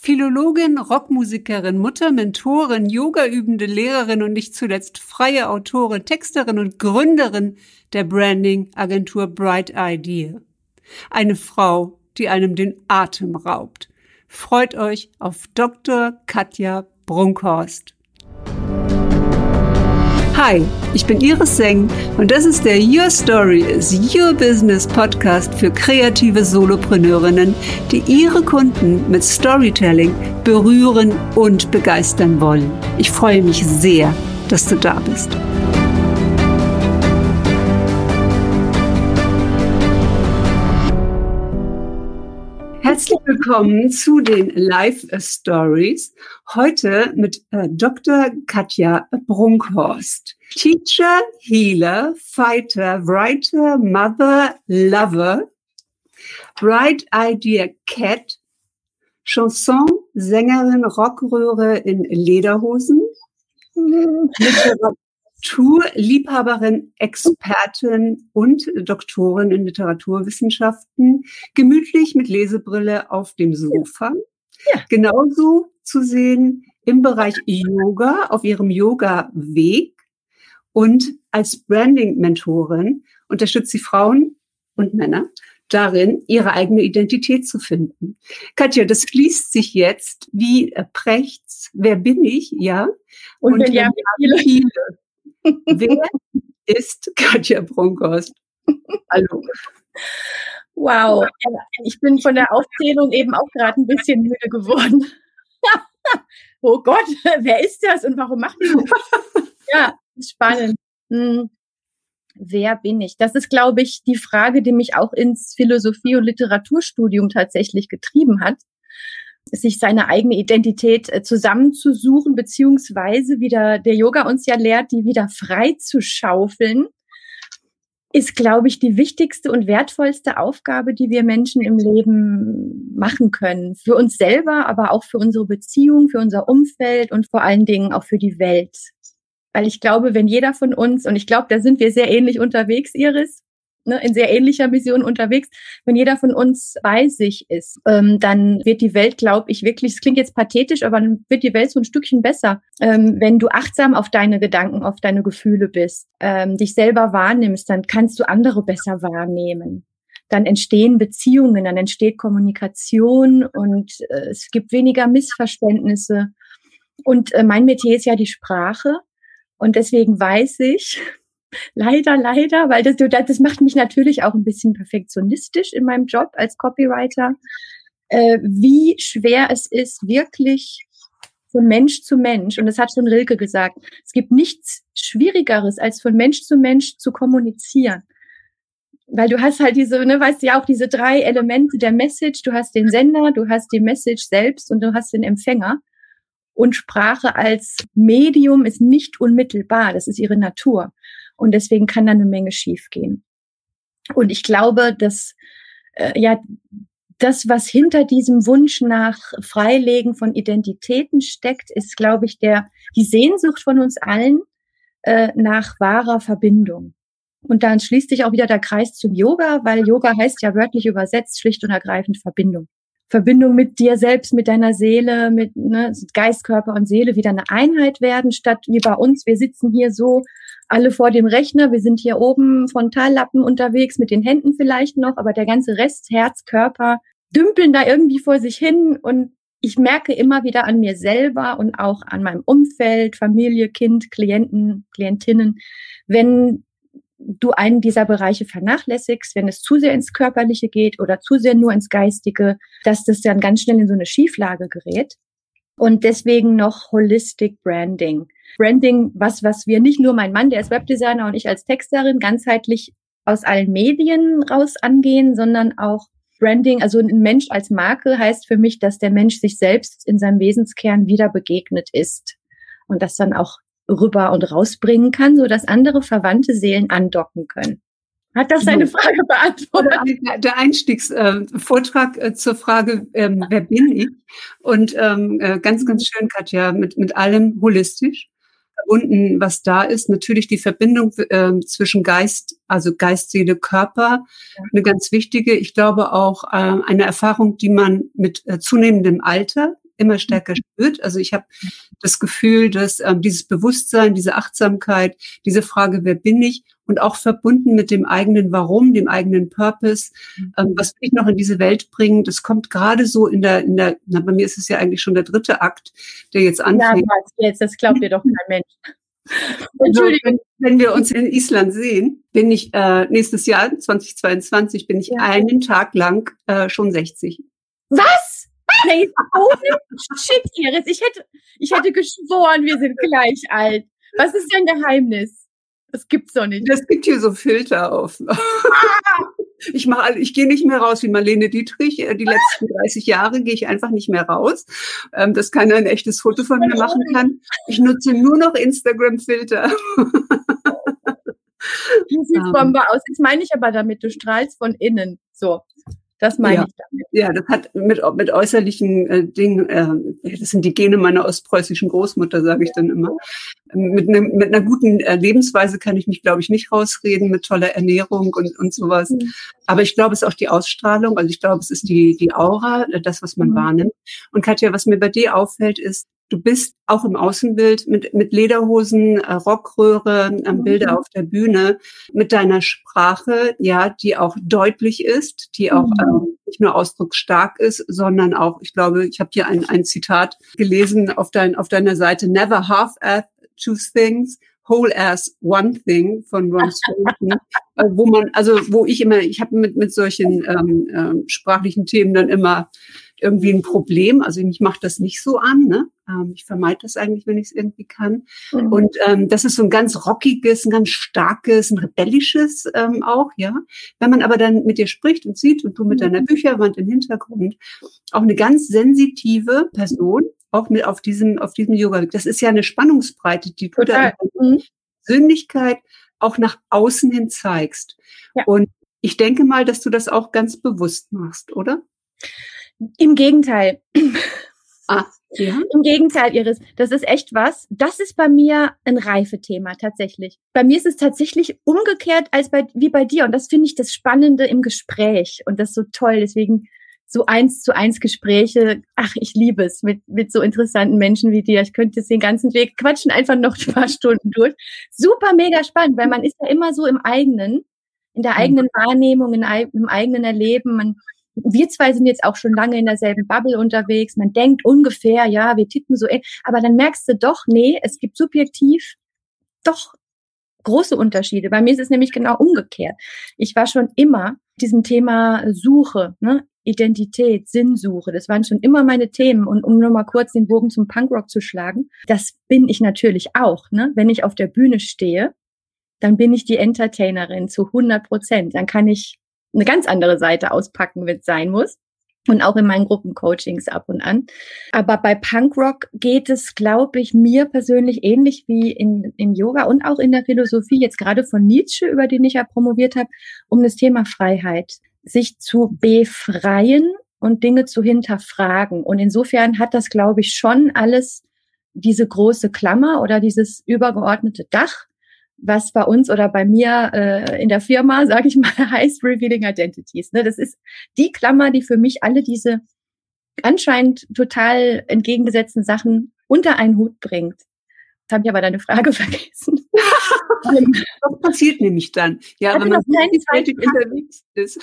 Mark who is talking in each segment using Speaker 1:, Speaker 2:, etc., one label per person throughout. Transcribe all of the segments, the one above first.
Speaker 1: Philologin, Rockmusikerin, Mutter, Mentorin, Yogaübende Lehrerin und nicht zuletzt freie Autorin, Texterin und Gründerin der Branding-Agentur Bright Idea. Eine Frau, die einem den Atem raubt. Freut euch auf Dr. Katja Brunkhorst. Hi, ich bin Iris Seng und das ist der Your Story is Your Business Podcast für kreative Solopreneurinnen, die ihre Kunden mit Storytelling berühren und begeistern wollen. Ich freue mich sehr, dass du da bist. Herzlich willkommen zu den Live Stories. Heute mit äh, Dr. Katja Brunkhorst. Teacher, Healer, Fighter, Writer, Mother, Lover, Bright Idea Cat, Chanson, Sängerin, Rockröhre in Lederhosen, Literaturliebhaberin, Expertin und Doktorin in Literaturwissenschaften, gemütlich mit Lesebrille auf dem Sofa. Ja. Genauso zu sehen im Bereich Yoga, auf ihrem Yoga-Weg und als Branding-Mentorin unterstützt sie Frauen und Männer darin, ihre eigene Identität zu finden. Katja, das fließt sich jetzt wie Prechts, wer bin ich, ja?
Speaker 2: Und, und ja, viele. viele.
Speaker 1: Wer ist Katja Bronkhorst? Hallo.
Speaker 2: Wow, ich bin von der Aufzählung eben auch gerade ein bisschen müde geworden. oh Gott, wer ist das und warum macht die das? Ja, spannend. Hm. Wer bin ich? Das ist, glaube ich, die Frage, die mich auch ins Philosophie- und Literaturstudium tatsächlich getrieben hat sich seine eigene Identität äh, zusammenzusuchen, beziehungsweise wieder der Yoga uns ja lehrt, die wieder frei zu schaufeln, ist, glaube ich, die wichtigste und wertvollste Aufgabe, die wir Menschen im Leben machen können. Für uns selber, aber auch für unsere Beziehung, für unser Umfeld und vor allen Dingen auch für die Welt. Weil ich glaube, wenn jeder von uns, und ich glaube, da sind wir sehr ähnlich unterwegs, Iris, ne, in sehr ähnlicher Mission unterwegs. Wenn jeder von uns bei sich ist, ähm, dann wird die Welt, glaube ich, wirklich, es klingt jetzt pathetisch, aber dann wird die Welt so ein Stückchen besser, ähm, wenn du achtsam auf deine Gedanken, auf deine Gefühle bist, ähm, dich selber wahrnimmst, dann kannst du andere besser wahrnehmen dann entstehen Beziehungen, dann entsteht Kommunikation und äh, es gibt weniger Missverständnisse. Und äh, mein Metier ist ja die Sprache. Und deswegen weiß ich, Leider, leider, weil das, das macht mich natürlich auch ein bisschen perfektionistisch in meinem Job als Copywriter, äh, wie schwer es ist, wirklich von Mensch zu Mensch, und das hat schon Rilke gesagt, es gibt nichts Schwierigeres, als von Mensch zu Mensch zu kommunizieren. Weil du hast halt diese, ne, weißt du ja auch diese drei Elemente der Message, du hast den Sender, du hast die Message selbst und du hast den Empfänger. Und Sprache als Medium ist nicht unmittelbar, das ist ihre Natur. Und deswegen kann da eine Menge schiefgehen. Und ich glaube, dass äh, ja das, was hinter diesem Wunsch nach Freilegen von Identitäten steckt, ist, glaube ich, der die Sehnsucht von uns allen äh, nach wahrer Verbindung. Und dann schließt sich auch wieder der Kreis zum Yoga, weil Yoga heißt ja wörtlich übersetzt schlicht und ergreifend Verbindung. Verbindung mit dir selbst, mit deiner Seele, mit ne, Geist, Körper und Seele wieder eine Einheit werden, statt wie bei uns, wir sitzen hier so alle vor dem Rechner, wir sind hier oben Frontallappen unterwegs, mit den Händen vielleicht noch, aber der ganze Rest, Herz, Körper, dümpeln da irgendwie vor sich hin und ich merke immer wieder an mir selber und auch an meinem Umfeld, Familie, Kind, Klienten, Klientinnen, wenn du einen dieser Bereiche vernachlässigst, wenn es zu sehr ins Körperliche geht oder zu sehr nur ins Geistige, dass das dann ganz schnell in so eine Schieflage gerät. Und deswegen noch Holistic Branding. Branding, was, was wir nicht nur mein Mann, der ist Webdesigner und ich als Texterin ganzheitlich aus allen Medien raus angehen, sondern auch Branding, also ein Mensch als Marke heißt für mich, dass der Mensch sich selbst in seinem Wesenskern wieder begegnet ist und das dann auch rüber und rausbringen kann, so dass andere verwandte Seelen andocken können. Hat das deine Frage beantwortet?
Speaker 1: Der Einstiegsvortrag äh, zur Frage, ähm, wer bin ich? Und ähm, äh, ganz, ganz schön, Katja, mit, mit allem holistisch verbunden, was da ist. Natürlich die Verbindung äh, zwischen Geist, also Geist, Seele, Körper, eine ganz wichtige. Ich glaube auch äh, eine Erfahrung, die man mit äh, zunehmendem Alter immer stärker spürt. Also ich habe das Gefühl, dass ähm, dieses Bewusstsein, diese Achtsamkeit, diese Frage, wer bin ich, und auch verbunden mit dem eigenen Warum, dem eigenen Purpose, ähm, was will ich noch in diese Welt bringen, das kommt gerade so in der, in der, na, bei mir ist es ja eigentlich schon der dritte Akt, der jetzt anfängt.
Speaker 2: Ja, jetzt, das glaubt dir doch kein Mensch.
Speaker 1: Entschuldigung. wenn wir uns in Island sehen, bin ich äh, nächstes Jahr, 2022, bin ich ja. einen Tag lang äh, schon 60.
Speaker 2: Was? Hey, oh, shit, Iris. Ich hätte, ich hätte geschworen, wir sind gleich alt. Was ist dein Geheimnis? Das gibt's doch nicht.
Speaker 1: Das gibt hier so Filter auf. Ah! Ich mache, ich gehe nicht mehr raus wie Marlene Dietrich. Äh, die letzten 30 Jahre gehe ich einfach nicht mehr raus, ähm, dass keiner ein echtes Foto von mir machen kann. Ich nutze nur noch Instagram-Filter.
Speaker 2: Du siehst ähm. Bombe aus. Jetzt meine ich aber damit, du strahlst von innen. So. Das meine
Speaker 1: ja.
Speaker 2: ich damit.
Speaker 1: Ja, das hat mit, mit äußerlichen äh, Dingen, äh, das sind die Gene meiner ostpreußischen Großmutter, sage ich dann immer. Mit, ne, mit einer guten äh, Lebensweise kann ich mich, glaube ich, nicht rausreden, mit toller Ernährung und, und sowas. Mhm. Aber ich glaube, es ist auch die Ausstrahlung, also ich glaube, es ist die, die Aura, äh, das, was man mhm. wahrnimmt. Und Katja, was mir bei dir auffällt, ist, Du bist auch im Außenbild mit, mit Lederhosen, äh, Rockröhre, äh, Bilder mhm. auf der Bühne, mit deiner Sprache, ja, die auch deutlich ist, die auch mhm. ähm, nicht nur ausdrucksstark ist, sondern auch, ich glaube, ich habe hier ein, ein Zitat gelesen auf, dein, auf deiner Seite, never half-ass two things, Whole as One Thing von Ron Swanson, äh, wo man, also wo ich immer, ich habe mit mit solchen ähm, ähm, sprachlichen Themen dann immer irgendwie ein Problem. Also mich macht das nicht so an. Ne? Ähm, ich vermeide das eigentlich, wenn ich es irgendwie kann. Mhm. Und ähm, das ist so ein ganz rockiges, ein ganz starkes, ein rebellisches ähm, auch, ja. Wenn man aber dann mit dir spricht und sieht und du mit deiner mhm. Bücherwand im Hintergrund, auch eine ganz sensitive Person, auch mit auf diesem, auf diesem Yoga. Das ist ja eine Spannungsbreite, die du da mhm. Persönlichkeit auch nach außen hin zeigst. Ja. Und ich denke mal, dass du das auch ganz bewusst machst, oder?
Speaker 2: Im Gegenteil. Ah, ja. Im Gegenteil, Iris, das ist echt was. Das ist bei mir ein Reifethema tatsächlich. Bei mir ist es tatsächlich umgekehrt als bei, wie bei dir. Und das finde ich das Spannende im Gespräch. Und das ist so toll. Deswegen so eins zu eins Gespräche. Ach, ich liebe es mit, mit so interessanten Menschen wie dir. Ich könnte jetzt den ganzen Weg quatschen, einfach noch ein paar Stunden durch. Super mega spannend, weil man ist ja immer so im eigenen, in der eigenen Wahrnehmung, in, im eigenen Erleben. Man, wir zwei sind jetzt auch schon lange in derselben Bubble unterwegs. Man denkt ungefähr, ja, wir ticken so, aber dann merkst du doch, nee, es gibt subjektiv doch große Unterschiede. Bei mir ist es nämlich genau umgekehrt. Ich war schon immer diesem Thema Suche, ne? Identität, Sinnsuche, das waren schon immer meine Themen. Und um nur mal kurz den Bogen zum Punkrock zu schlagen, das bin ich natürlich auch. Ne? Wenn ich auf der Bühne stehe, dann bin ich die Entertainerin zu 100 Prozent. Dann kann ich eine ganz andere Seite auspacken, wenn sein muss. Und auch in meinen Gruppencoachings ab und an. Aber bei Punkrock geht es, glaube ich, mir persönlich ähnlich wie in, in Yoga und auch in der Philosophie, jetzt gerade von Nietzsche, über den ich ja promoviert habe, um das Thema Freiheit. Sich zu befreien und Dinge zu hinterfragen. Und insofern hat das, glaube ich, schon alles diese große Klammer oder dieses übergeordnete Dach, was bei uns oder bei mir äh, in der Firma, sage ich mal, heißt Revealing Identities. Ne? Das ist die Klammer, die für mich alle diese anscheinend total entgegengesetzten Sachen unter einen Hut bringt. Jetzt habe ich aber deine Frage vergessen.
Speaker 1: Was passiert nämlich dann? Ja, wenn man unterwegs ist.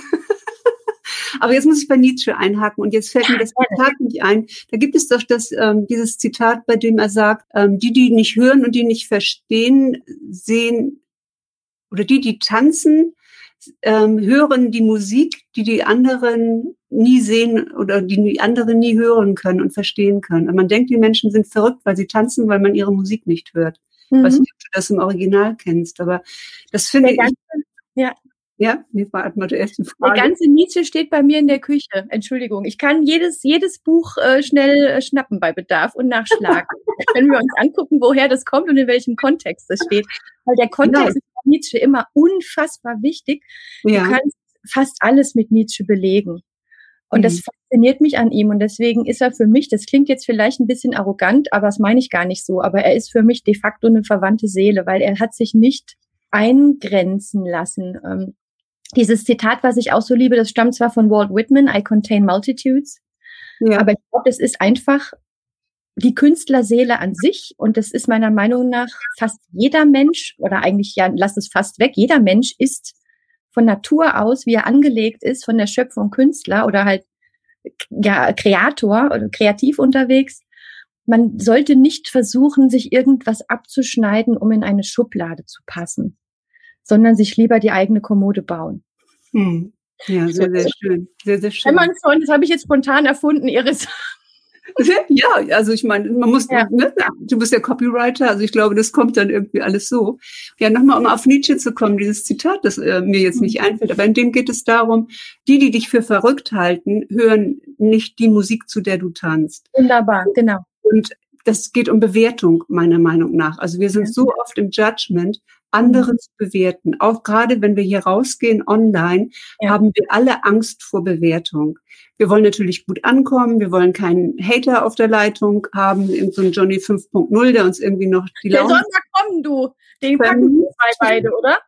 Speaker 1: Aber jetzt muss ich bei Nietzsche einhaken und jetzt fällt mir das Zitat nicht ein. Da gibt es doch das, ähm, dieses Zitat, bei dem er sagt, ähm, die, die nicht hören und die nicht verstehen, sehen, oder die, die tanzen, ähm, hören die Musik, die die anderen nie sehen oder die die anderen nie hören können und verstehen können. Und man denkt, die Menschen sind verrückt, weil sie tanzen, weil man ihre Musik nicht hört. Mhm. Weiß nicht, ob du das im Original kennst, aber das finde ich.
Speaker 2: Ja,
Speaker 1: ja, mir war mal die erste Frage.
Speaker 2: Der ganze Nietzsche steht bei mir in der Küche. Entschuldigung. Ich kann jedes, jedes Buch äh, schnell äh, schnappen bei Bedarf und nachschlagen. Können wir uns angucken, woher das kommt und in welchem Kontext das steht. Weil der Kontext genau. ist bei Nietzsche immer unfassbar wichtig. Ja. Du kannst fast alles mit Nietzsche belegen. Und mhm. das fasziniert mich an ihm. Und deswegen ist er für mich, das klingt jetzt vielleicht ein bisschen arrogant, aber das meine ich gar nicht so. Aber er ist für mich de facto eine verwandte Seele, weil er hat sich nicht eingrenzen lassen. Dieses Zitat, was ich auch so liebe, das stammt zwar von Walt Whitman, I contain multitudes, ja. aber ich glaube, das ist einfach die Künstlerseele an sich, und das ist meiner Meinung nach fast jeder Mensch, oder eigentlich ja, lass es fast weg, jeder Mensch ist von Natur aus, wie er angelegt ist, von der Schöpfung Künstler oder halt ja, Kreator oder kreativ unterwegs. Man sollte nicht versuchen, sich irgendwas abzuschneiden, um in eine Schublade zu passen, sondern sich lieber die eigene Kommode bauen.
Speaker 1: Hm. Ja, sehr, sehr schön. Sehr, sehr schön.
Speaker 2: Wenn man von, das habe ich jetzt spontan erfunden, Iris.
Speaker 1: Ja, also ich meine, man muss, ja. ne, du bist ja Copywriter, also ich glaube, das kommt dann irgendwie alles so. Ja, nochmal, um auf Nietzsche zu kommen, dieses Zitat, das äh, mir jetzt nicht mhm. einfällt, aber in dem geht es darum, die, die dich für verrückt halten, hören nicht die Musik, zu der du tanzt.
Speaker 2: Wunderbar, genau.
Speaker 1: Und das geht um Bewertung, meiner Meinung nach. Also wir sind ja. so oft im Judgment, andere zu bewerten. Auch gerade wenn wir hier rausgehen online, ja. haben wir alle Angst vor Bewertung. Wir wollen natürlich gut ankommen, wir wollen keinen Hater auf der Leitung haben, so einen Johnny 5.0, der uns irgendwie noch
Speaker 2: die Laune... Der soll mal kommen, du. Den packen wir beide, oder?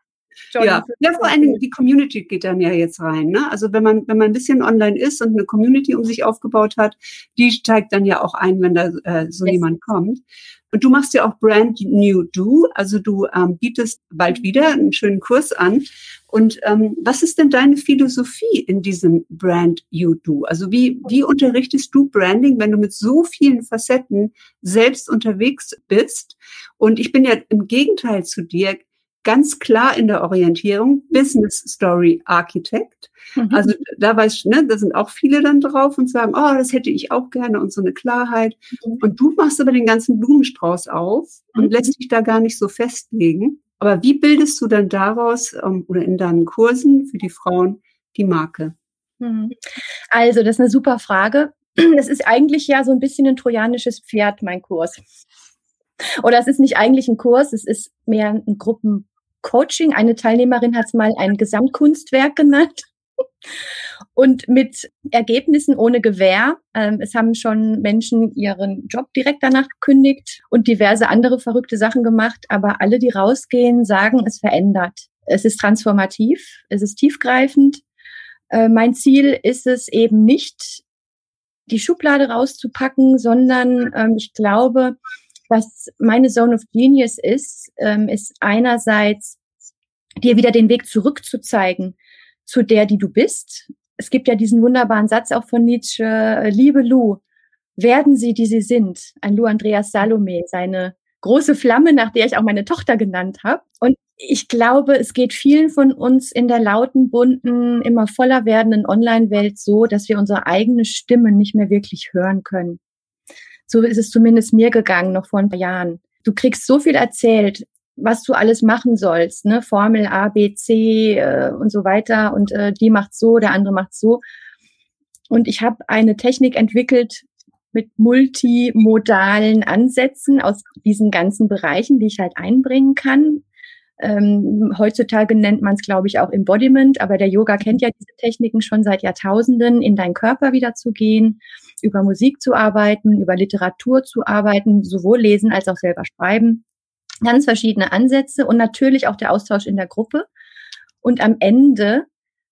Speaker 1: Ja. ja, vor allen Dingen die Community geht dann ja jetzt rein. Ne? Also wenn man wenn man ein bisschen online ist und eine Community um sich aufgebaut hat, die steigt dann ja auch ein, wenn da äh, so yes. jemand kommt. Und du machst ja auch Brand New Do, also du ähm, bietest bald wieder einen schönen Kurs an. Und ähm, was ist denn deine Philosophie in diesem Brand You Do? Also wie, wie unterrichtest du Branding, wenn du mit so vielen Facetten selbst unterwegs bist? Und ich bin ja im Gegenteil zu dir ganz klar in der Orientierung Business Story Architect. Mhm. Also da weiß ich, ne, da sind auch viele dann drauf und sagen, oh, das hätte ich auch gerne und so eine Klarheit. Mhm. Und du machst aber den ganzen Blumenstrauß auf mhm. und lässt dich da gar nicht so festlegen. Aber wie bildest du dann daraus ähm, oder in deinen Kursen für die Frauen die Marke?
Speaker 2: Mhm. Also, das ist eine super Frage. Das ist eigentlich ja so ein bisschen ein trojanisches Pferd, mein Kurs. Oder es ist nicht eigentlich ein Kurs, es ist mehr ein Gruppen, Coaching. Eine Teilnehmerin hat es mal ein Gesamtkunstwerk genannt. Und mit Ergebnissen ohne Gewähr. Ähm, es haben schon Menschen ihren Job direkt danach gekündigt und diverse andere verrückte Sachen gemacht. Aber alle, die rausgehen, sagen, es verändert. Es ist transformativ, es ist tiefgreifend. Äh, mein Ziel ist es eben nicht, die Schublade rauszupacken, sondern ähm, ich glaube, was meine Zone of Genius ist, ähm, ist einerseits dir wieder den Weg zurückzuzeigen zu der, die du bist. Es gibt ja diesen wunderbaren Satz auch von Nietzsche, liebe Lou, werden sie, die sie sind. Ein Lou Andreas Salome, seine große Flamme, nach der ich auch meine Tochter genannt habe. Und ich glaube, es geht vielen von uns in der lauten, bunten, immer voller werdenden Online-Welt so, dass wir unsere eigene Stimme nicht mehr wirklich hören können. So ist es zumindest mir gegangen, noch vor ein paar Jahren. Du kriegst so viel erzählt, was du alles machen sollst, ne? Formel A, B, C äh, und so weiter. Und äh, die macht so, der andere macht so. Und ich habe eine Technik entwickelt mit multimodalen Ansätzen aus diesen ganzen Bereichen, die ich halt einbringen kann. Ähm, heutzutage nennt man es, glaube ich, auch Embodiment, aber der Yoga kennt ja diese Techniken schon seit Jahrtausenden, in deinen Körper wieder zu gehen, über Musik zu arbeiten, über Literatur zu arbeiten, sowohl lesen als auch selber schreiben. Ganz verschiedene Ansätze und natürlich auch der Austausch in der Gruppe. Und am Ende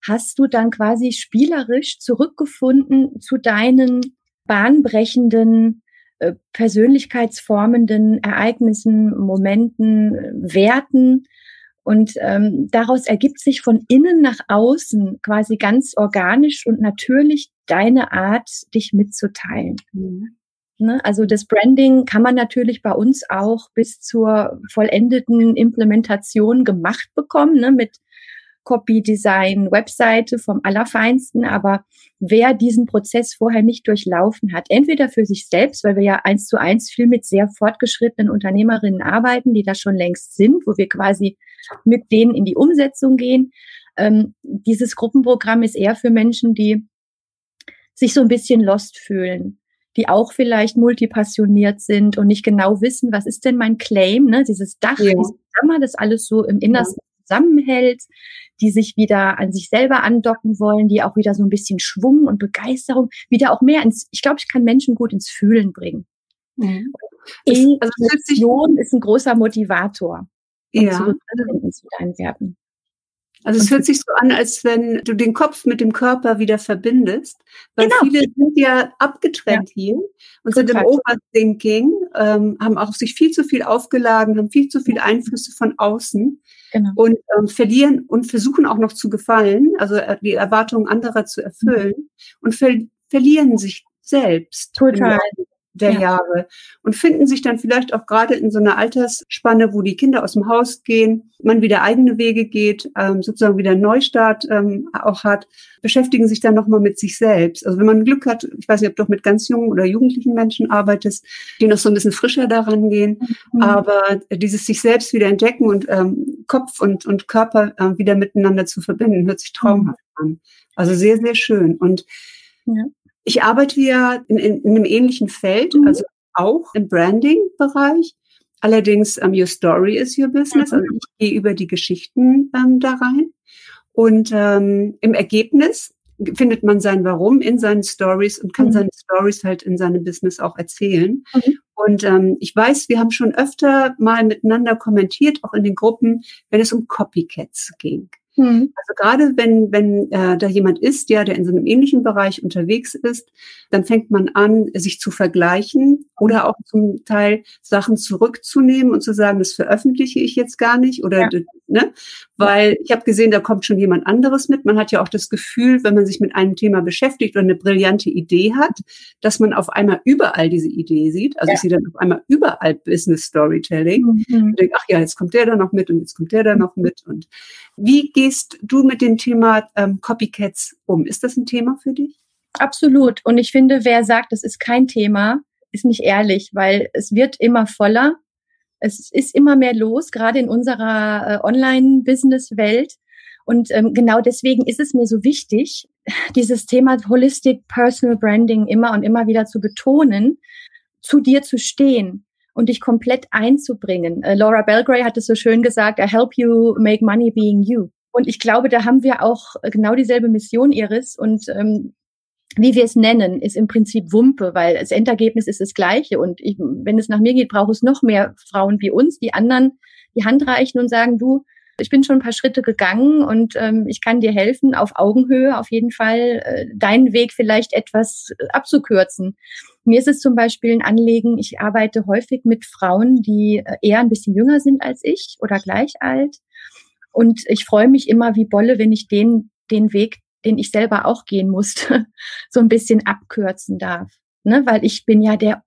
Speaker 2: hast du dann quasi spielerisch zurückgefunden zu deinen bahnbrechenden, äh, persönlichkeitsformenden Ereignissen, Momenten, Werten, und ähm, daraus ergibt sich von innen nach außen quasi ganz organisch und natürlich deine Art, dich mitzuteilen. Mhm. Ne? Also das Branding kann man natürlich bei uns auch bis zur vollendeten Implementation gemacht bekommen, ne? mit Copy Design, Webseite vom Allerfeinsten. Aber wer diesen Prozess vorher nicht durchlaufen hat, entweder für sich selbst, weil wir ja eins zu eins viel mit sehr fortgeschrittenen Unternehmerinnen arbeiten, die da schon längst sind, wo wir quasi mit denen in die Umsetzung gehen. Ähm, dieses Gruppenprogramm ist eher für Menschen, die sich so ein bisschen lost fühlen, die auch vielleicht multipassioniert sind und nicht genau wissen, was ist denn mein Claim, ne? dieses Dach, ja. dieses Hammer, das alles so im Innersten ja zusammenhält, die sich wieder an sich selber andocken wollen, die auch wieder so ein bisschen Schwung und Begeisterung, wieder auch mehr ins, ich glaube, ich kann Menschen gut ins Fühlen bringen. Mhm. Emotion also ist ein großer Motivator.
Speaker 1: Ja. Zu Werten. Also es hört sich so an, als wenn du den Kopf mit dem Körper wieder verbindest, weil genau. viele sind ja abgetrennt ja. hier und sind im Overthinking, ähm, haben auch sich viel zu viel aufgeladen, haben viel zu viele Einflüsse von außen genau. und ähm, verlieren und versuchen auch noch zu gefallen, also äh, die Erwartungen anderer zu erfüllen mhm. und ver verlieren sich selbst.
Speaker 2: Total
Speaker 1: der ja. Jahre und finden sich dann vielleicht auch gerade in so einer Altersspanne, wo die Kinder aus dem Haus gehen, man wieder eigene Wege geht, ähm, sozusagen wieder einen Neustart ähm, auch hat, beschäftigen sich dann nochmal mit sich selbst. Also wenn man Glück hat, ich weiß nicht, ob du auch mit ganz jungen oder jugendlichen Menschen arbeitest, die noch so ein bisschen frischer daran gehen, mhm. aber dieses sich selbst wieder entdecken und ähm, Kopf und, und Körper äh, wieder miteinander zu verbinden, hört sich traumhaft mhm. an. Also sehr, sehr schön. Und ja. Ich arbeite ja in, in, in einem ähnlichen Feld, mhm. also auch im Branding-Bereich. Allerdings, um, your story is your business. Also ich gehe über die Geschichten ähm, da rein. Und ähm, im Ergebnis findet man sein Warum in seinen Stories und kann mhm. seine Stories halt in seinem Business auch erzählen. Mhm. Und ähm, ich weiß, wir haben schon öfter mal miteinander kommentiert, auch in den Gruppen, wenn es um Copycats ging. Mhm. Also gerade wenn, wenn äh, da jemand ist, ja, der in so einem ähnlichen Bereich unterwegs ist, dann fängt man an, sich zu vergleichen oder auch zum Teil Sachen zurückzunehmen und zu sagen, das veröffentliche ich jetzt gar nicht oder ja. ne, weil ich habe gesehen, da kommt schon jemand anderes mit. Man hat ja auch das Gefühl, wenn man sich mit einem Thema beschäftigt und eine brillante Idee hat, dass man auf einmal überall diese Idee sieht. Also ja. ich sehe dann auf einmal überall Business Storytelling mhm. und denke, ach ja, jetzt kommt der da noch mit und jetzt kommt der da noch mit und wie gehst du mit dem Thema ähm, Copycats um? Ist das ein Thema für dich?
Speaker 2: Absolut. Und ich finde, wer sagt, das ist kein Thema, ist nicht ehrlich, weil es wird immer voller. Es ist immer mehr los, gerade in unserer äh, Online-Business-Welt. Und ähm, genau deswegen ist es mir so wichtig, dieses Thema Holistic Personal Branding immer und immer wieder zu betonen, zu dir zu stehen und dich komplett einzubringen. Äh, Laura Belgray hat es so schön gesagt, I help you make money being you. Und ich glaube, da haben wir auch genau dieselbe Mission, Iris. Und ähm, wie wir es nennen, ist im Prinzip Wumpe, weil das Endergebnis ist das gleiche. Und ich, wenn es nach mir geht, braucht es noch mehr Frauen wie uns, die anderen die Hand reichen und sagen, du, ich bin schon ein paar Schritte gegangen und ähm, ich kann dir helfen, auf Augenhöhe auf jeden Fall äh, deinen Weg vielleicht etwas äh, abzukürzen. Mir ist es zum Beispiel ein Anliegen, ich arbeite häufig mit Frauen, die äh, eher ein bisschen jünger sind als ich oder gleich alt. Und ich freue mich immer wie Bolle, wenn ich den, den Weg, den ich selber auch gehen musste, so ein bisschen abkürzen darf. Ne? Weil ich bin ja der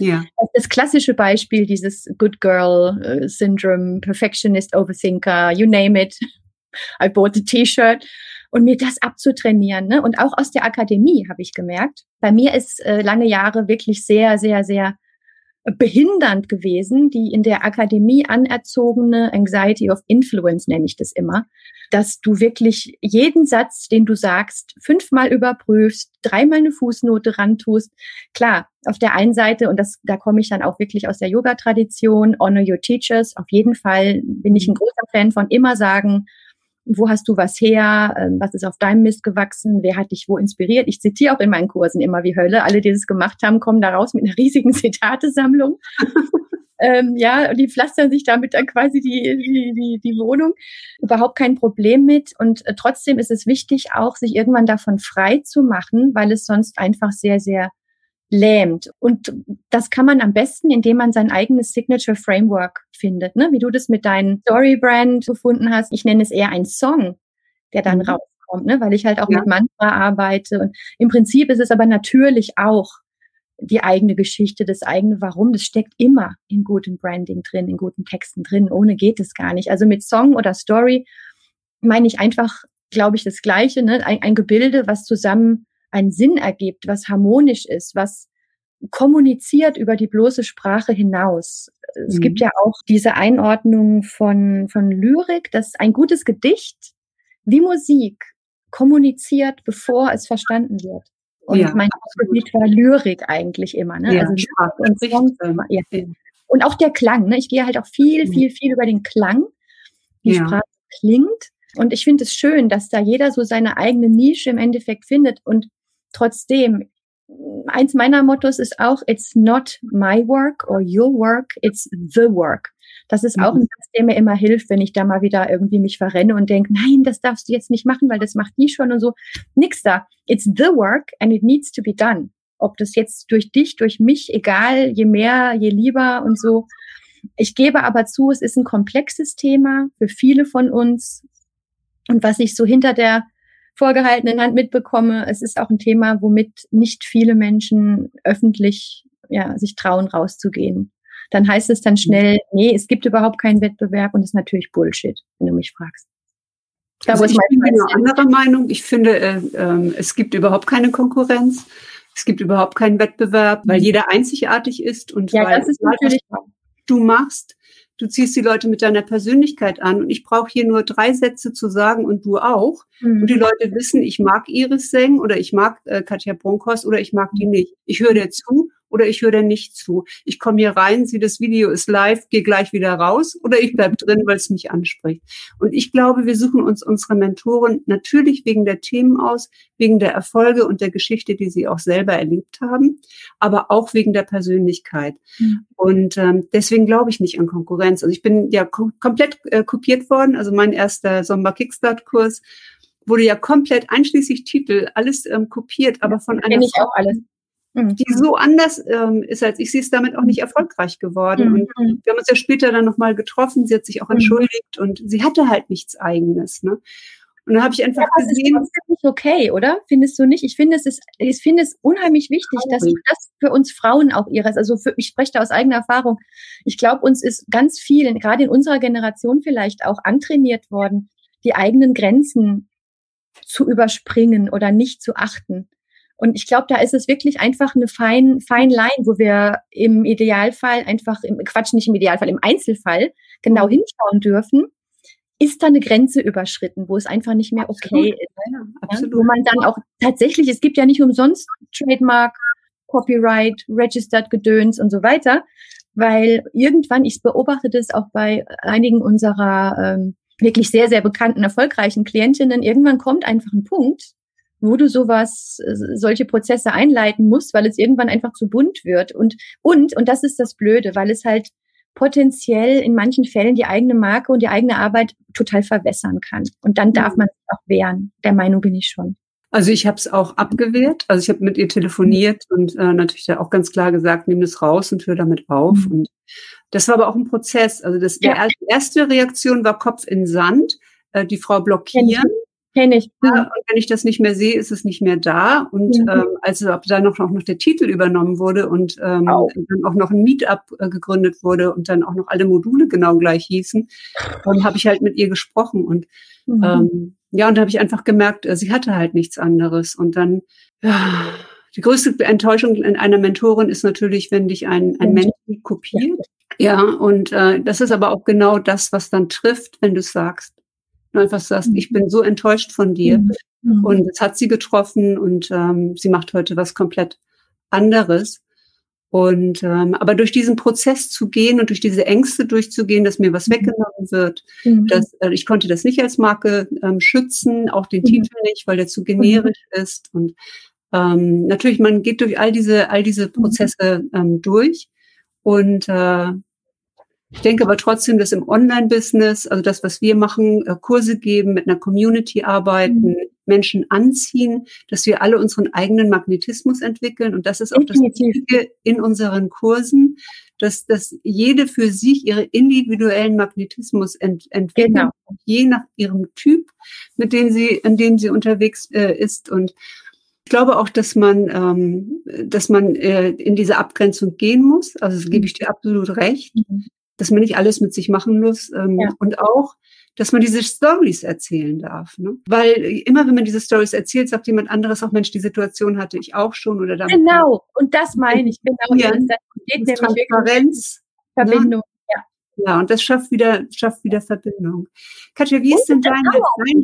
Speaker 2: ja. Das klassische Beispiel dieses Good Girl äh, Syndrome, Perfectionist, Overthinker, you name it. I bought the T-Shirt. Und mir das abzutrainieren. Ne? Und auch aus der Akademie habe ich gemerkt. Bei mir ist äh, lange Jahre wirklich sehr, sehr, sehr behindernd gewesen, die in der Akademie anerzogene Anxiety of Influence nenne ich das immer, dass du wirklich jeden Satz, den du sagst, fünfmal überprüfst, dreimal eine Fußnote rantust. Klar, auf der einen Seite, und das, da komme ich dann auch wirklich aus der Yoga-Tradition, honor your teachers. Auf jeden Fall bin ich ein großer Fan von immer sagen, wo hast du was her, ähm, was ist auf deinem Mist gewachsen, wer hat dich wo inspiriert. Ich zitiere auch in meinen Kursen immer wie Hölle. Alle, die das gemacht haben, kommen da raus mit einer riesigen Zitatesammlung. ähm, ja, die pflastern sich damit dann quasi die, die, die, die Wohnung. Überhaupt kein Problem mit. Und äh, trotzdem ist es wichtig, auch sich irgendwann davon frei zu machen, weil es sonst einfach sehr, sehr lähmt. Und das kann man am besten, indem man sein eigenes Signature Framework findet, ne? wie du das mit deinem Storybrand gefunden hast. Ich nenne es eher ein Song, der dann mhm. rauskommt, ne? weil ich halt auch ja. mit Mantra arbeite. Und im Prinzip ist es aber natürlich auch die eigene Geschichte, das eigene Warum. Das steckt immer in gutem Branding drin, in guten Texten drin. Ohne geht es gar nicht. Also mit Song oder Story meine ich einfach, glaube ich, das Gleiche, ne? ein, ein Gebilde, was zusammen einen Sinn ergibt, was harmonisch ist, was kommuniziert über die bloße Sprache hinaus. Es mhm. gibt ja auch diese Einordnung von, von Lyrik, dass ein gutes Gedicht wie Musik kommuniziert, bevor es verstanden wird. Und ja, mein Gebiet war Lyrik eigentlich immer. Ne? Ja, also und, Songs, ja. und auch der Klang. Ne? Ich gehe halt auch viel, mhm. viel, viel über den Klang, wie ja. Sprache klingt. Und ich finde es schön, dass da jeder so seine eigene Nische im Endeffekt findet. Und trotzdem, eins meiner Mottos ist auch, it's not my work or your work, it's the work. Das ist auch ein mhm. Satz, der mir immer hilft, wenn ich da mal wieder irgendwie mich verrenne und denke, nein, das darfst du jetzt nicht machen, weil das macht die schon und so. Nix da. It's the work and it needs to be done. Ob das jetzt durch dich, durch mich, egal, je mehr, je lieber und so. Ich gebe aber zu, es ist ein komplexes Thema für viele von uns. Und was ich so hinter der vorgehaltenen Hand mitbekomme, es ist auch ein Thema, womit nicht viele Menschen öffentlich ja, sich trauen, rauszugehen. Dann heißt es dann schnell, nee, es gibt überhaupt keinen Wettbewerb und das ist natürlich Bullshit, wenn du mich fragst.
Speaker 1: Da, also ich bin eine andere Meinung. Ich finde, äh, äh, es gibt überhaupt keine Konkurrenz. Es gibt überhaupt keinen Wettbewerb, weil mhm. jeder einzigartig ist und
Speaker 2: ja,
Speaker 1: weil
Speaker 2: das ist natürlich
Speaker 1: du machst, du ziehst die Leute mit deiner Persönlichkeit an und ich brauche hier nur drei Sätze zu sagen und du auch. Mhm. Und die Leute wissen, ich mag Iris Seng oder ich mag äh, Katja Bronkos oder ich mag die mhm. nicht. Ich höre dir zu oder ich höre da nicht zu. Ich komme hier rein, sehe das Video ist live, gehe gleich wieder raus oder ich bleib drin, weil es mich anspricht. Und ich glaube, wir suchen uns unsere Mentoren natürlich wegen der Themen aus, wegen der Erfolge und der Geschichte, die sie auch selber erlebt haben, aber auch wegen der Persönlichkeit. Mhm. Und ähm, deswegen glaube ich nicht an Konkurrenz. Also ich bin ja kom komplett äh, kopiert worden. Also mein erster Sommer-Kickstart-Kurs wurde ja komplett einschließlich Titel alles ähm, kopiert, aber von
Speaker 2: einer ich auch alles.
Speaker 1: Die so anders ähm, ist als ich. Sie ist damit auch nicht erfolgreich geworden. Mhm. Und wir haben uns ja später dann nochmal getroffen. Sie hat sich auch mhm. entschuldigt und sie hatte halt nichts Eigenes. Ne? Und dann habe ich einfach ja, gesehen. Das
Speaker 2: ist nicht okay, oder? Findest du nicht? Ich finde, es ist, ich finde es unheimlich wichtig, dass das für uns Frauen auch ihres, also für, ich spreche da aus eigener Erfahrung. Ich glaube, uns ist ganz viel, gerade in unserer Generation vielleicht auch antrainiert worden, die eigenen Grenzen zu überspringen oder nicht zu achten. Und ich glaube, da ist es wirklich einfach eine fein, fein Line, wo wir im Idealfall einfach, im Quatsch, nicht im Idealfall, im Einzelfall genau mhm. hinschauen dürfen. Ist da eine Grenze überschritten, wo es einfach nicht mehr okay absolut. ist? Ja, absolut. wo man dann auch tatsächlich, es gibt ja nicht umsonst Trademark, Copyright, Registered Gedöns und so weiter, weil irgendwann, ich beobachte das auch bei einigen unserer ähm, wirklich sehr, sehr bekannten, erfolgreichen Klientinnen, irgendwann kommt einfach ein Punkt, wo du sowas, äh, solche Prozesse einleiten musst, weil es irgendwann einfach zu bunt wird. Und, und, und das ist das Blöde, weil es halt potenziell in manchen Fällen die eigene Marke und die eigene Arbeit total verwässern kann. Und dann darf mhm. man auch wehren. Der Meinung bin ich schon.
Speaker 1: Also ich habe es auch abgewehrt. Also ich habe mit ihr telefoniert und äh, natürlich auch ganz klar gesagt, nimm das raus und hör damit auf. Mhm. Und das war aber auch ein Prozess. Also das, ja. die erste Reaktion war Kopf in Sand, äh, die Frau blockieren.
Speaker 2: Kenne ich.
Speaker 1: Ja, und wenn ich das nicht mehr sehe, ist es nicht mehr da. Und mhm. ähm, als dann noch, noch der Titel übernommen wurde und ähm, dann auch noch ein Meetup äh, gegründet wurde und dann auch noch alle Module genau gleich hießen, ähm, habe ich halt mit ihr gesprochen. Und mhm. ähm, ja, und da habe ich einfach gemerkt, äh, sie hatte halt nichts anderes. Und dann, ja, die größte Enttäuschung in einer Mentorin ist natürlich, wenn dich ein, ein Mensch kopiert. Ja, und äh, das ist aber auch genau das, was dann trifft, wenn du sagst, Du einfach sagst, ich bin so enttäuscht von dir. Mhm. mhm. Und es hat sie getroffen und ähm, sie macht heute was komplett anderes. Und ähm, aber durch diesen Prozess zu gehen und durch diese Ängste durchzugehen, dass mir was mhm. weggenommen wird, mhm. dass äh, ich konnte das nicht als Marke ähm, schützen, auch den mhm. Titel nicht, weil der zu generisch mhm. ist. Und ähm, natürlich, man geht durch all diese all diese Prozesse ähm, durch und äh, ich denke aber trotzdem, dass im Online-Business, also das, was wir machen, äh, Kurse geben, mit einer Community arbeiten, mhm. Menschen anziehen, dass wir alle unseren eigenen Magnetismus entwickeln. Und das ist auch Definitiv. das Wichtige in unseren Kursen, dass, dass jede für sich ihre individuellen Magnetismus ent, entwickelt, genau. je nach ihrem Typ, mit dem sie, in dem sie unterwegs äh, ist. Und ich glaube auch, dass man, ähm, dass man äh, in diese Abgrenzung gehen muss. Also das gebe ich dir absolut recht. Mhm dass man nicht alles mit sich machen muss ähm, ja. und auch, dass man diese Stories erzählen darf. Ne? Weil immer, wenn man diese Stories erzählt, sagt jemand anderes auch, Mensch, die Situation hatte ich auch schon oder damit.
Speaker 2: Genau, und das meine ich, genau.
Speaker 1: Ja, das geht Transparenz.
Speaker 2: Ne? Verbindung.
Speaker 1: Ja. ja, und das schafft wieder, schafft wieder Verbindung. Katja, wie ist denn dein, dein,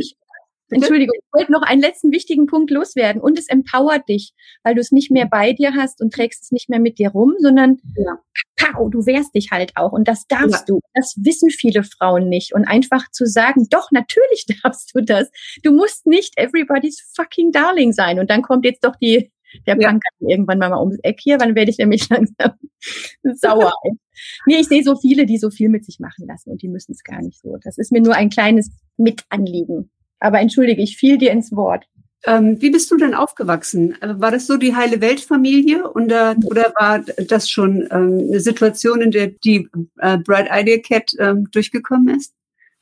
Speaker 2: Entschuldigung, ich wollte noch einen letzten wichtigen Punkt loswerden. Und es empowert dich, weil du es nicht mehr bei dir hast und trägst es nicht mehr mit dir rum, sondern ja. pow, du wehrst dich halt auch. Und das darfst ja. du. Das wissen viele Frauen nicht. Und einfach zu sagen, doch, natürlich darfst du das. Du musst nicht everybody's fucking darling sein. Und dann kommt jetzt doch die, Der ja. Irgendwann mal ums Eck hier, wann werde ich nämlich langsam sauer. nee, ich sehe so viele, die so viel mit sich machen lassen und die müssen es gar nicht so. Das ist mir nur ein kleines Mitanliegen. Aber entschuldige, ich fiel dir ins Wort.
Speaker 1: Ähm, wie bist du denn aufgewachsen? Äh, war das so die heile Weltfamilie oder, oder war das schon ähm, eine Situation, in der die äh, Bright Idea Cat ähm, durchgekommen ist?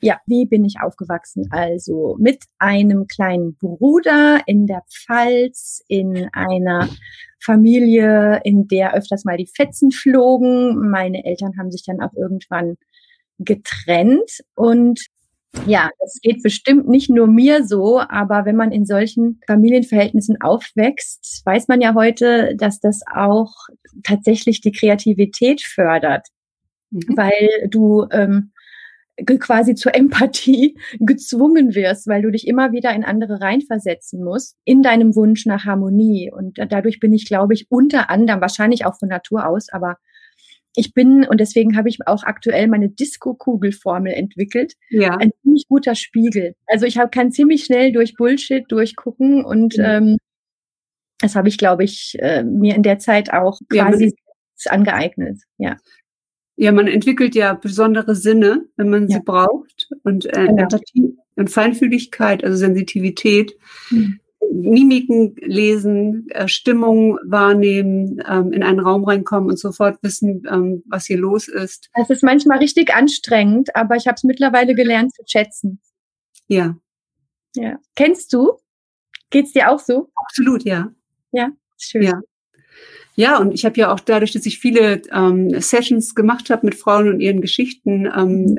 Speaker 2: Ja, wie bin ich aufgewachsen? Also mit einem kleinen Bruder in der Pfalz, in einer Familie, in der öfters mal die Fetzen flogen. Meine Eltern haben sich dann auch irgendwann getrennt und ja, das geht bestimmt nicht nur mir so, aber wenn man in solchen Familienverhältnissen aufwächst, weiß man ja heute, dass das auch tatsächlich die Kreativität fördert, mhm. weil du ähm, quasi zur Empathie gezwungen wirst, weil du dich immer wieder in andere reinversetzen musst, in deinem Wunsch nach Harmonie. Und dadurch bin ich, glaube ich, unter anderem, wahrscheinlich auch von Natur aus, aber ich bin, und deswegen habe ich auch aktuell meine Disco-Kugelformel entwickelt, ja. ein ziemlich guter Spiegel. Also ich hab, kann ziemlich schnell durch Bullshit durchgucken und mhm. ähm, das habe ich, glaube ich, äh, mir in der Zeit auch quasi ja, angeeignet. Ja.
Speaker 1: Ja, man entwickelt ja besondere Sinne, wenn man ja. sie braucht und äh, genau. Empathie und Feinfühligkeit, also Sensitivität. Mhm. Mimiken lesen, äh, Stimmung wahrnehmen, ähm, in einen Raum reinkommen und sofort wissen, ähm, was hier los ist.
Speaker 2: Es ist manchmal richtig anstrengend, aber ich habe es mittlerweile gelernt zu schätzen.
Speaker 1: Ja.
Speaker 2: Ja. Kennst du? Geht's dir auch so?
Speaker 1: Absolut, ja.
Speaker 2: Ja, schön.
Speaker 1: Ja. Ja, und ich habe ja auch dadurch, dass ich viele ähm, Sessions gemacht habe mit Frauen und ihren Geschichten, ähm,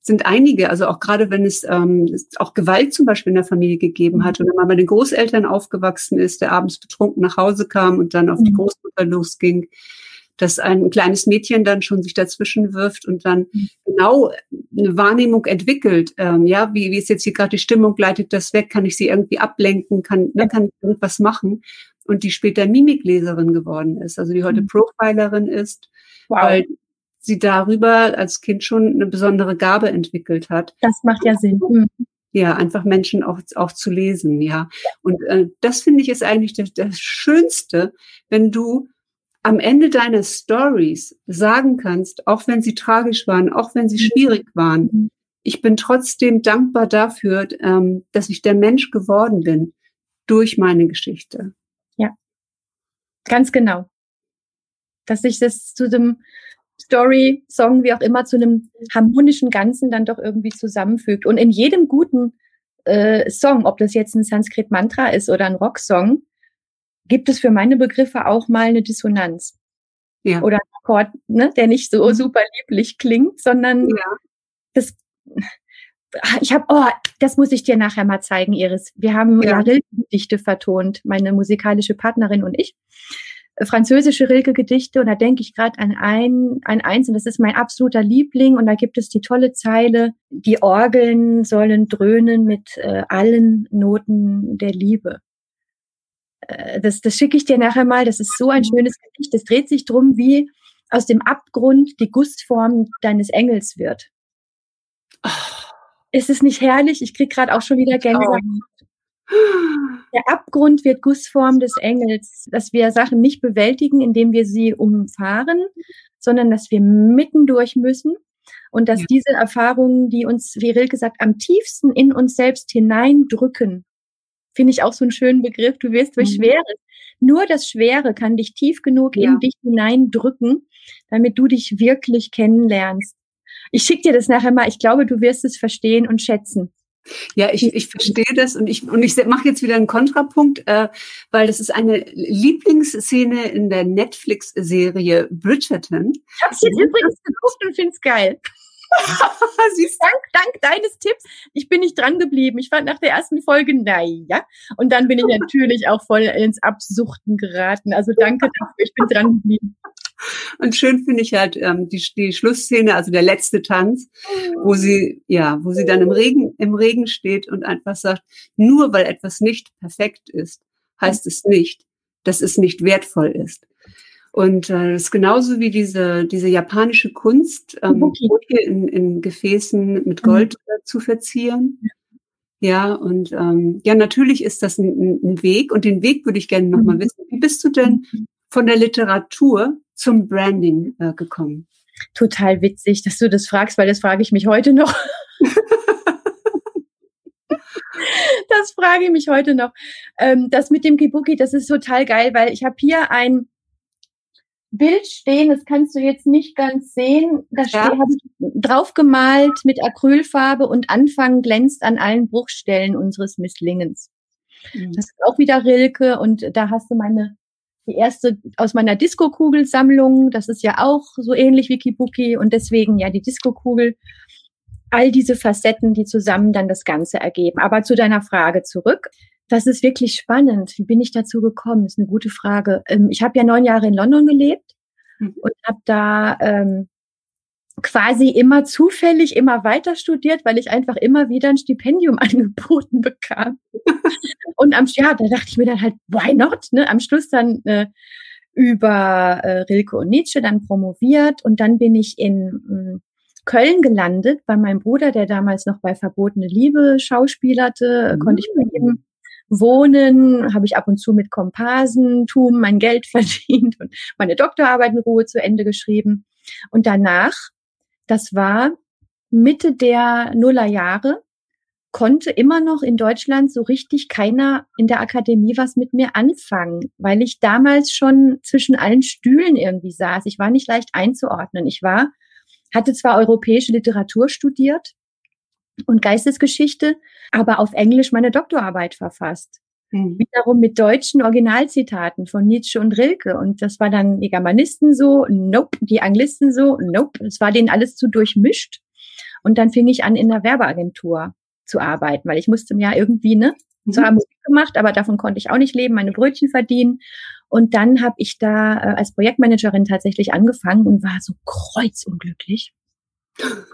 Speaker 1: sind einige, also auch gerade wenn es ähm, auch Gewalt zum Beispiel in der Familie gegeben hat oder man bei den Großeltern aufgewachsen ist, der abends betrunken nach Hause kam und dann auf die mhm. Großmutter losging, dass ein kleines Mädchen dann schon sich dazwischen wirft und dann mhm. genau eine Wahrnehmung entwickelt. Ähm, ja, wie, wie ist jetzt hier gerade die Stimmung, leitet das weg, kann ich sie irgendwie ablenken, kann, ne, kann ich irgendwas machen? Und die später Mimikleserin geworden ist, also die heute mhm. Profilerin ist, wow. weil sie darüber als Kind schon eine besondere Gabe entwickelt hat.
Speaker 2: Das macht ja Sinn. Mhm.
Speaker 1: Ja, einfach Menschen auch, auch zu lesen, ja. Und äh, das finde ich ist eigentlich das, das Schönste, wenn du am Ende deiner Stories sagen kannst, auch wenn sie tragisch waren, auch wenn sie mhm. schwierig waren, mhm. ich bin trotzdem dankbar dafür, ähm, dass ich der Mensch geworden bin durch meine Geschichte.
Speaker 2: Ja, ganz genau. Dass ich das zu dem Story, Song, wie auch immer, zu einem harmonischen Ganzen dann doch irgendwie zusammenfügt. Und in jedem guten äh, Song, ob das jetzt ein Sanskrit-Mantra ist oder ein Rocksong, gibt es für meine Begriffe auch mal eine Dissonanz. Ja. Oder ein Akkord, ne, der nicht so mhm. super lieblich klingt, sondern ja. das ich habe, oh, das muss ich dir nachher mal zeigen, Iris. Wir haben ja, Rilke-Gedichte vertont, meine musikalische Partnerin und ich französische Rilke-Gedichte und da denke ich gerade an ein, ein eins und das ist mein absoluter Liebling und da gibt es die tolle Zeile, die Orgeln sollen dröhnen mit äh, allen Noten der Liebe. Äh, das, das schicke ich dir nachher mal, das ist so ein schönes Gedicht, das dreht sich drum, wie aus dem Abgrund die Gussform deines Engels wird. Oh. Ist es nicht herrlich? Ich krieg gerade auch schon wieder Gänsehaut. Der Abgrund wird Gussform des Engels, dass wir Sachen nicht bewältigen, indem wir sie umfahren, sondern dass wir mittendurch müssen und dass ja. diese Erfahrungen, die uns, wie Rilke sagt, am tiefsten in uns selbst hineindrücken, finde ich auch so einen schönen Begriff. Du wirst durch mhm. Schweres. Nur das Schwere kann dich tief genug ja. in dich hineindrücken, damit du dich wirklich kennenlernst. Ich schicke dir das nachher mal. Ich glaube, du wirst es verstehen und schätzen.
Speaker 1: Ja, ich, ich verstehe das und ich, und ich mache jetzt wieder einen Kontrapunkt, äh, weil das ist eine Lieblingsszene in der Netflix-Serie Bridgerton.
Speaker 2: Ich habe jetzt übrigens geguckt und finde es geil. Siehst dank, dank deines Tipps. Ich bin nicht dran geblieben. Ich fand nach der ersten Folge, naja. Und dann bin ich natürlich auch voll ins Absuchten geraten. Also danke dafür. Ich bin dran geblieben.
Speaker 1: Und schön finde ich halt ähm, die, die Schlussszene, also der letzte Tanz, wo sie, ja, wo sie dann im Regen, im Regen steht und einfach sagt, nur weil etwas nicht perfekt ist, heißt es nicht, dass es nicht wertvoll ist. Und äh, das ist genauso wie diese, diese japanische Kunst, ähm, okay. in, in Gefäßen mit Gold mhm. zu verzieren. Ja, und ähm, ja, natürlich ist das ein, ein Weg und den Weg würde ich gerne nochmal mhm. wissen. Wie bist du denn mhm. Von der Literatur zum Branding äh, gekommen?
Speaker 2: Total witzig, dass du das fragst, weil das frage ich mich heute noch. das frage ich mich heute noch. Ähm, das mit dem Kibuki, das ist total geil, weil ich habe hier ein Bild stehen, das kannst du jetzt nicht ganz sehen. Da ja. habe ich draufgemalt mit Acrylfarbe und Anfang glänzt an allen Bruchstellen unseres Misslingens. Mhm. Das ist auch wieder Rilke und da hast du meine die erste aus meiner Disco-Kugelsammlung. Das ist ja auch so ähnlich wie Kibuki und deswegen ja die Disco-Kugel. All diese Facetten, die zusammen dann das Ganze ergeben. Aber zu deiner Frage zurück. Das ist wirklich spannend. Wie bin ich dazu gekommen? Das ist eine gute Frage. Ähm, ich habe ja neun Jahre in London gelebt mhm. und habe da ähm, quasi immer zufällig immer weiter studiert, weil ich einfach immer wieder ein Stipendium angeboten bekam. und am ja, da dachte ich mir dann halt, why not? Ne? Am Schluss dann äh, über äh, Rilke und Nietzsche dann promoviert und dann bin ich in mh, Köln gelandet bei meinem Bruder, der damals noch bei Verbotene Liebe schauspielerte, mhm. konnte ich bei ihm Wohnen habe ich ab und zu mit Komparsentum mein Geld verdient und meine Doktorarbeit in Ruhe zu Ende geschrieben. Und danach, das war Mitte der Nullerjahre, konnte immer noch in Deutschland so richtig keiner in der Akademie was mit mir anfangen, weil ich damals schon zwischen allen Stühlen irgendwie saß. Ich war nicht leicht einzuordnen. Ich war, hatte zwar europäische Literatur studiert, und Geistesgeschichte, aber auf Englisch meine Doktorarbeit verfasst. Mhm. Wiederum mit deutschen Originalzitaten von Nietzsche und Rilke. Und das war dann die Germanisten so, nope, die Anglisten so, nope. Es war denen alles zu durchmischt. Und dann fing ich an, in der Werbeagentur zu arbeiten, weil ich musste mir ja irgendwie, ne, mhm. zwar Musik gemacht, aber davon konnte ich auch nicht leben, meine Brötchen verdienen. Und dann habe ich da äh, als Projektmanagerin tatsächlich angefangen und war so kreuzunglücklich.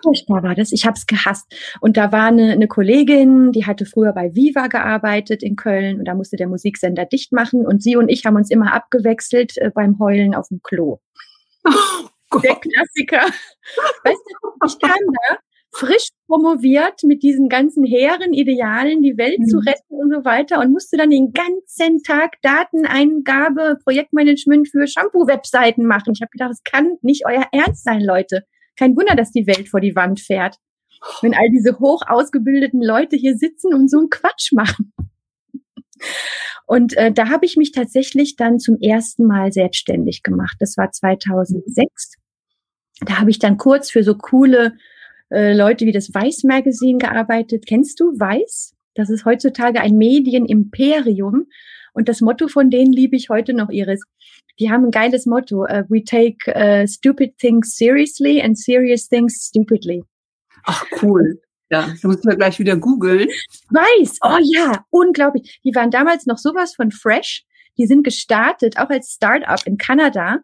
Speaker 2: Furchtbar war das. Ich habe es gehasst. Und da war eine, eine Kollegin, die hatte früher bei Viva gearbeitet in Köln und da musste der Musiksender dicht machen und sie und ich haben uns immer abgewechselt äh, beim Heulen auf dem Klo. Oh der Klassiker. Weißt du, ich kam da frisch promoviert mit diesen ganzen hehren Idealen, die Welt mhm. zu retten und so weiter und musste dann den ganzen Tag Dateneingabe, Projektmanagement für Shampoo-Webseiten machen. Ich habe gedacht, das kann nicht euer Ernst sein, Leute. Kein Wunder, dass die Welt vor die Wand fährt. Wenn all diese hoch ausgebildeten Leute hier sitzen und so einen Quatsch machen. Und äh, da habe ich mich tatsächlich dann zum ersten Mal selbstständig gemacht. Das war 2006. Da habe ich dann kurz für so coole äh, Leute wie das Weiß Magazine gearbeitet. Kennst du Weiß? Das ist heutzutage ein Medienimperium. Und das Motto von denen liebe ich heute noch, Iris. Die haben ein geiles Motto. Uh, we take uh, stupid things seriously and serious things stupidly.
Speaker 1: Ach, cool. Ja, das müssen wir gleich wieder googeln.
Speaker 2: Weiß. Oh ja, unglaublich. Die waren damals noch sowas von fresh. Die sind gestartet, auch als Startup in Kanada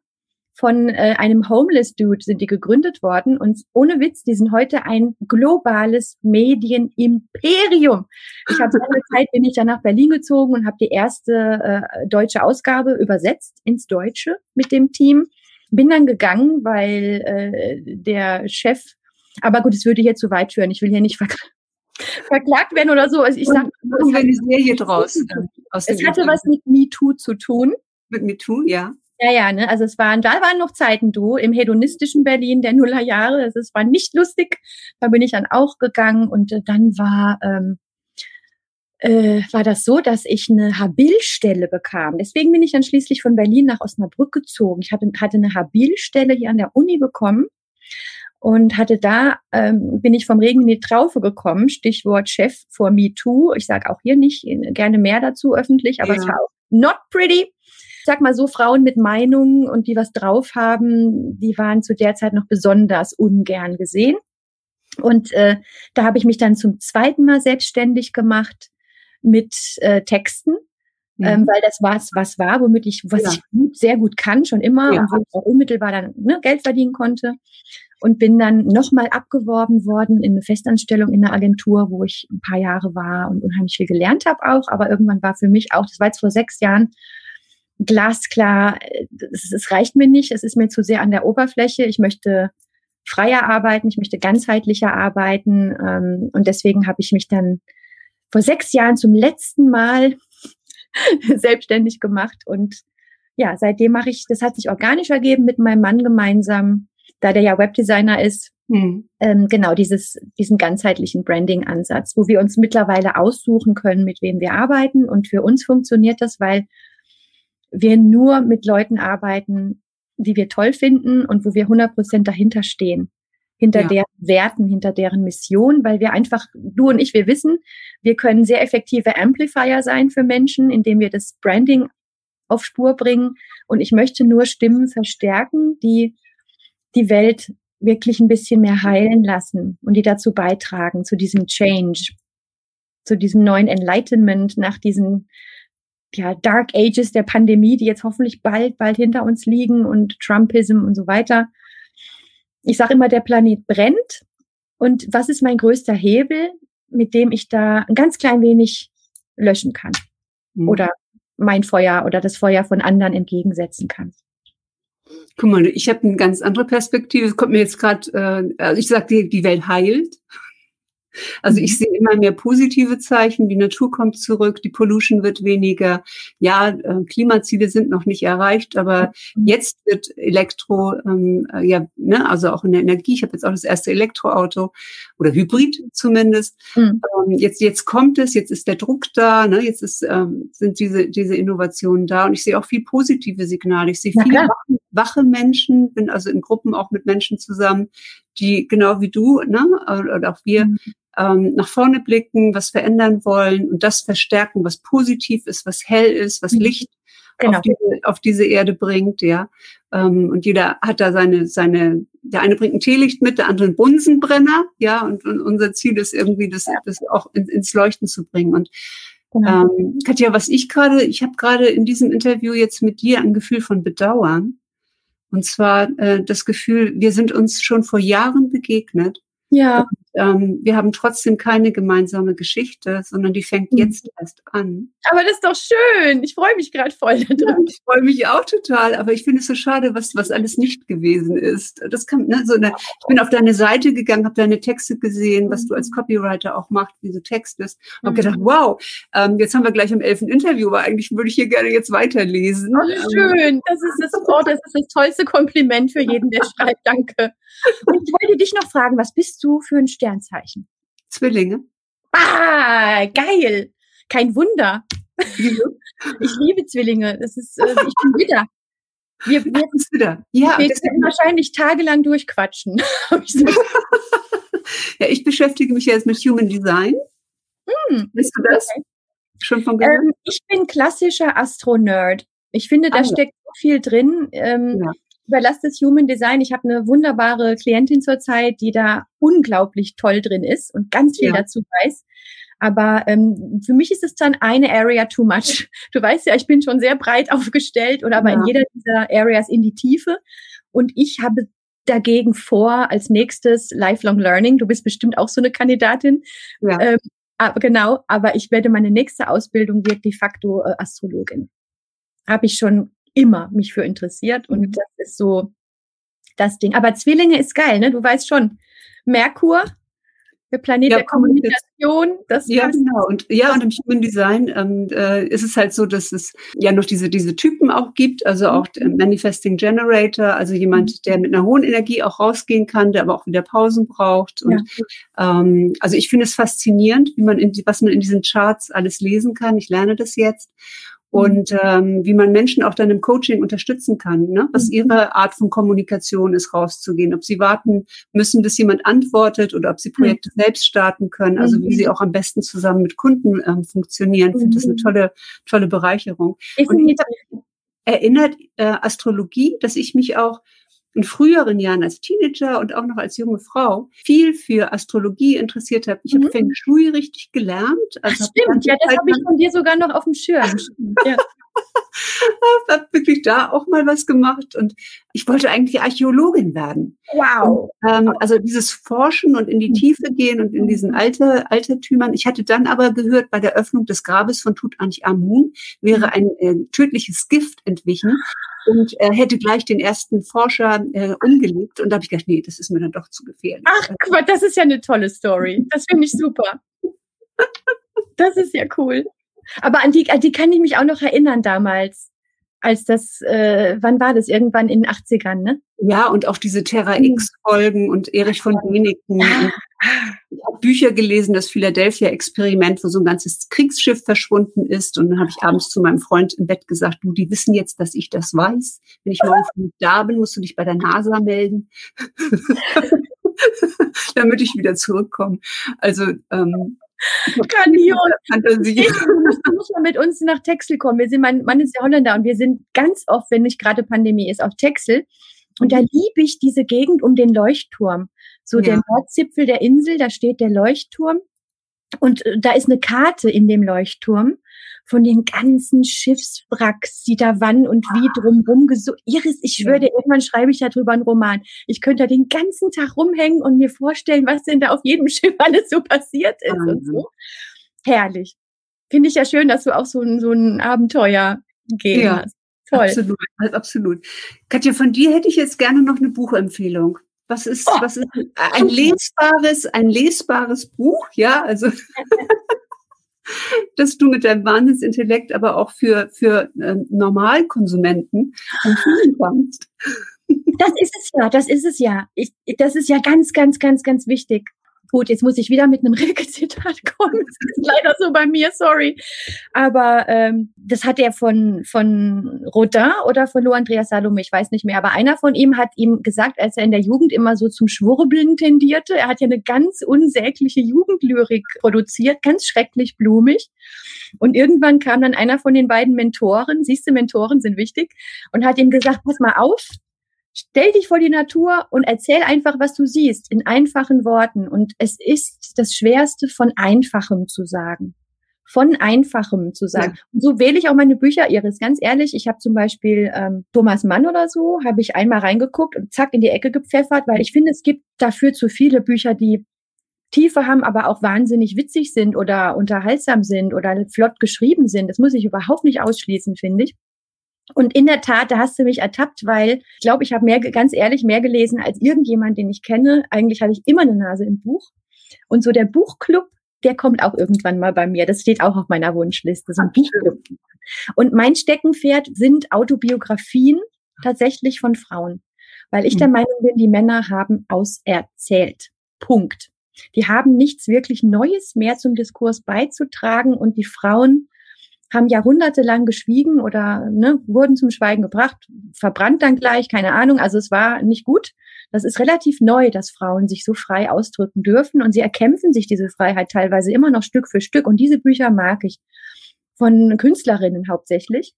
Speaker 2: von äh, einem Homeless Dude sind die gegründet worden und ohne Witz, die sind heute ein globales Medienimperium. Ich habe lange Zeit bin ich dann nach Berlin gezogen und habe die erste äh, deutsche Ausgabe übersetzt ins Deutsche mit dem Team. Bin dann gegangen, weil äh, der Chef, aber gut, es würde hier zu weit führen. Ich will hier nicht verk verklagt werden oder so. Also ich sage,
Speaker 1: es, hat, Serie draus,
Speaker 2: es hatte was mit MeToo zu tun.
Speaker 1: Mit MeToo, ja.
Speaker 2: Ja, ja, ne? Also es waren, da waren noch Zeiten, du, im hedonistischen Berlin der Nullerjahre. Also es war nicht lustig. Da bin ich dann auch gegangen und äh, dann war, ähm, äh, war das so, dass ich eine Habilstelle bekam. Deswegen bin ich dann schließlich von Berlin nach Osnabrück gezogen. Ich hatte, hatte eine Habilstelle hier an der Uni bekommen und hatte da, ähm, bin ich vom Regen in die Traufe gekommen, Stichwort Chef vor MeToo. Ich sage auch hier nicht äh, gerne mehr dazu öffentlich, aber ja. es war auch not pretty sag mal so, Frauen mit Meinungen und die was drauf haben, die waren zu der Zeit noch besonders ungern gesehen. Und äh, da habe ich mich dann zum zweiten Mal selbstständig gemacht mit äh, Texten, mhm. ähm, weil das was was war, womit ich was ja. ich gut, sehr gut kann schon immer ja. und wo ich auch unmittelbar dann ne, Geld verdienen konnte und bin dann nochmal abgeworben worden in eine Festanstellung in einer Agentur, wo ich ein paar Jahre war und unheimlich viel gelernt habe auch. Aber irgendwann war für mich auch, das war jetzt vor sechs Jahren, glasklar, es, es reicht mir nicht, es ist mir zu sehr an der Oberfläche. Ich möchte freier arbeiten, ich möchte ganzheitlicher arbeiten ähm, und deswegen habe ich mich dann vor sechs Jahren zum letzten Mal selbstständig gemacht und ja, seitdem mache ich, das hat sich organisch ergeben mit meinem Mann gemeinsam, da der ja Webdesigner ist, hm. ähm, genau dieses, diesen ganzheitlichen Branding-Ansatz, wo wir uns mittlerweile aussuchen können, mit wem wir arbeiten. Und für uns funktioniert das, weil wir nur mit Leuten arbeiten, die wir toll finden und wo wir 100 Prozent dahinter stehen hinter ja. deren Werten, hinter deren Mission, weil wir einfach, du und ich, wir wissen, wir können sehr effektive Amplifier sein für Menschen, indem wir das Branding auf Spur bringen. Und ich möchte nur Stimmen verstärken, die die Welt wirklich ein bisschen mehr heilen lassen und die dazu beitragen, zu diesem Change, zu diesem neuen Enlightenment nach diesen ja, Dark Ages der Pandemie, die jetzt hoffentlich bald, bald hinter uns liegen und Trumpism und so weiter ich sage immer, der Planet brennt. Und was ist mein größter Hebel, mit dem ich da ein ganz klein wenig löschen kann? Mhm. Oder mein Feuer oder das Feuer von anderen entgegensetzen kann.
Speaker 1: Guck mal, ich habe eine ganz andere Perspektive. Es kommt mir jetzt gerade, äh, also ich sage, die, die Welt heilt. Also ich mhm. sehe immer mehr positive Zeichen, die Natur kommt zurück, die Pollution wird weniger. Ja, äh, Klimaziele sind noch nicht erreicht, aber mhm. jetzt wird Elektro, ähm, äh, ja, ne, also auch in der Energie. Ich habe jetzt auch das erste Elektroauto oder Hybrid zumindest. Mhm. Ähm, jetzt, jetzt kommt es, jetzt ist der Druck da, ne, jetzt ist, ähm, sind diese, diese Innovationen da und ich sehe auch viel positive Signale. Ich sehe viele wache, wache Menschen, bin also in Gruppen auch mit Menschen zusammen, die genau wie du, ne, oder auch wir, mhm ähm, nach vorne blicken, was verändern wollen und das verstärken, was positiv ist, was hell ist, was mhm. Licht genau. auf, diese, auf diese Erde bringt, ja. Ähm, und jeder hat da seine, seine, der eine bringt ein Teelicht mit, der andere einen Bunsenbrenner, ja, und, und unser Ziel ist irgendwie, das, das auch in, ins Leuchten zu bringen. Und genau. ähm, Katja, was ich gerade, ich habe gerade in diesem Interview jetzt mit dir ein Gefühl von Bedauern. Und zwar äh, das Gefühl, wir sind uns schon vor Jahren begegnet.
Speaker 2: Ja.
Speaker 1: Ähm, wir haben trotzdem keine gemeinsame Geschichte, sondern die fängt mhm. jetzt erst an.
Speaker 2: Aber das ist doch schön. Ich freue mich gerade voll
Speaker 1: darüber. Ja, ich freue mich auch total, aber ich finde es so schade, was, was alles nicht gewesen ist. Das kann, ne, so eine, ich bin auf deine Seite gegangen, habe deine Texte gesehen, was du als Copywriter auch machst, wie du textest. Und habe mhm. gedacht, wow, ähm, jetzt haben wir gleich am elften Interview, aber eigentlich würde ich hier gerne jetzt weiterlesen.
Speaker 2: Oh, schön. Das ist das, oh, das ist das tollste Kompliment für jeden, der schreibt. Danke. Und ich wollte dich noch fragen, was bist du für ein Sternzeichen?
Speaker 1: Zwillinge.
Speaker 2: Ah, geil. Kein Wunder. ich liebe Zwillinge. Das ist, äh, ich bin Widder. Wir, wir, wieder. Ja, wir können wahrscheinlich tagelang durchquatschen.
Speaker 1: ja, ich beschäftige mich jetzt mit Human Design. Hm, Bist du das? Okay.
Speaker 2: Schon von ähm, Ich bin klassischer Astronerd. Ich finde, da ah, steckt so viel drin. Ähm, ja überlasse das Human Design. Ich habe eine wunderbare Klientin zurzeit, die da unglaublich toll drin ist und ganz viel ja. dazu weiß. Aber ähm, für mich ist es dann eine Area too much. Du weißt ja, ich bin schon sehr breit aufgestellt oder aber ja. in jeder dieser Areas in die Tiefe. Und ich habe dagegen vor, als nächstes Lifelong Learning. Du bist bestimmt auch so eine Kandidatin. Ja. Ähm, aber genau, aber ich werde meine nächste Ausbildung wird de facto äh, Astrologin. Habe ich schon immer mich für interessiert und mhm. das ist so das Ding. Aber Zwillinge ist geil, ne? Du weißt schon, Merkur, der Planet ja, der Kommunikation.
Speaker 1: Das ja, genau. Und ja, und im Human Design ähm, äh, ist es halt so, dass es ja noch diese diese Typen auch gibt, also mhm. auch. Manifesting Generator, also jemand, mhm. der mit einer hohen Energie auch rausgehen kann, der aber auch wieder Pausen braucht. Und ja. ähm, also ich finde es faszinierend, wie man in die, was man in diesen Charts alles lesen kann. Ich lerne das jetzt und mhm. ähm, wie man Menschen auch dann im Coaching unterstützen kann, ne? was mhm. ihre Art von Kommunikation ist, rauszugehen, ob sie warten müssen, bis jemand antwortet oder ob sie Projekte mhm. selbst starten können, also wie sie auch am besten zusammen mit Kunden ähm, funktionieren. Ich finde das eine tolle, tolle Bereicherung. Und erinnert äh, Astrologie, dass ich mich auch in früheren Jahren als Teenager und auch noch als junge Frau viel für Astrologie interessiert habe. Ich mhm. habe Feng Shui richtig gelernt.
Speaker 2: Also Ach, stimmt, ja, das habe ich von dir sogar noch auf dem Schirm. ja.
Speaker 1: habe wirklich da auch mal was gemacht und ich wollte eigentlich Archäologin werden.
Speaker 2: Wow.
Speaker 1: Und, ähm, also dieses Forschen und in die Tiefe gehen und in diesen alte, Altertümern. Ich hatte dann aber gehört, bei der Öffnung des Grabes von Tutanchamun wäre mhm. ein äh, tödliches Gift entwichen und er hätte gleich den ersten Forscher äh, umgelegt. Und da habe ich gedacht, nee, das ist mir dann doch zu gefährlich.
Speaker 2: Ach, das ist ja eine tolle Story. Das finde ich super. Das ist ja cool. Aber an die, an die kann ich mich auch noch erinnern damals als das, äh, wann war das? Irgendwann in den 80ern, ne?
Speaker 1: Ja, und auch diese Terra. X-Folgen und Erich von Däniken. Ja. Ich habe Bücher gelesen, das Philadelphia-Experiment, wo so ein ganzes Kriegsschiff verschwunden ist. Und dann habe ich abends zu meinem Freund im Bett gesagt, du, die wissen jetzt, dass ich das weiß. Wenn ich morgen früh da bin, musst du dich bei der NASA melden. damit ich wieder zurückkomme. Also ähm,
Speaker 2: Grandios. Fantasie. Du musst mal mit uns nach Texel kommen. Wir sind, mein Mann ist ja Holländer und wir sind ganz oft, wenn nicht gerade Pandemie ist, auf Texel. Und da liebe ich diese Gegend um den Leuchtturm. So ja. der Nordzipfel der Insel, da steht der Leuchtturm. Und äh, da ist eine Karte in dem Leuchtturm von den ganzen Schiffswracks, die da wann und wie drumrum gesucht. Iris, ich schwöre dir, irgendwann schreibe ich darüber einen Roman. Ich könnte da den ganzen Tag rumhängen und mir vorstellen, was denn da auf jedem Schiff alles so passiert ist mhm. und so. Herrlich. Finde ich ja schön, dass du auch so ein, so ein Abenteuer gehen ja, hast.
Speaker 1: Toll. Absolut, absolut. Katja, von dir hätte ich jetzt gerne noch eine Buchempfehlung. Was ist, oh. was ist ein lesbares, ein lesbares Buch? Ja, also dass du mit deinem Wahnsinnsintellekt aber auch für, für ähm, Normalkonsumenten empfehlen kannst.
Speaker 2: Das ist es ja, das ist es ja. Ich, das ist ja ganz, ganz, ganz, ganz wichtig. Gut, jetzt muss ich wieder mit einem Rilke-Zitat kommen. Das ist leider so bei mir, sorry. Aber ähm, das hat er von, von Rodin oder von Lo Andreas Salome, ich weiß nicht mehr. Aber einer von ihm hat ihm gesagt, als er in der Jugend immer so zum Schwurbeln tendierte, er hat ja eine ganz unsägliche Jugendlyrik produziert, ganz schrecklich blumig. Und irgendwann kam dann einer von den beiden Mentoren, siehste, Mentoren sind wichtig, und hat ihm gesagt, pass mal auf, Stell dich vor die Natur und erzähl einfach, was du siehst, in einfachen Worten. Und es ist das Schwerste, von Einfachem zu sagen. Von Einfachem zu sagen. Ja. Und so wähle ich auch meine Bücher, Iris. Ganz ehrlich, ich habe zum Beispiel ähm, Thomas Mann oder so, habe ich einmal reingeguckt und zack in die Ecke gepfeffert, weil ich finde, es gibt dafür zu viele Bücher, die Tiefe haben, aber auch wahnsinnig witzig sind oder unterhaltsam sind oder flott geschrieben sind. Das muss ich überhaupt nicht ausschließen, finde ich. Und in der Tat, da hast du mich ertappt, weil ich glaube, ich habe mehr, ganz ehrlich, mehr gelesen als irgendjemand, den ich kenne. Eigentlich hatte ich immer eine Nase im Buch. Und so der Buchclub, der kommt auch irgendwann mal bei mir. Das steht auch auf meiner Wunschliste, so ein Buchclub. Und mein Steckenpferd sind Autobiografien tatsächlich von Frauen. Weil ich der mhm. Meinung bin, die Männer haben auserzählt. Punkt. Die haben nichts wirklich Neues mehr zum Diskurs beizutragen und die Frauen haben jahrhundertelang geschwiegen oder ne, wurden zum Schweigen gebracht, verbrannt dann gleich, keine Ahnung. Also es war nicht gut. Das ist relativ neu, dass Frauen sich so frei ausdrücken dürfen und sie erkämpfen sich diese Freiheit teilweise immer noch Stück für Stück. Und diese Bücher mag ich von Künstlerinnen hauptsächlich.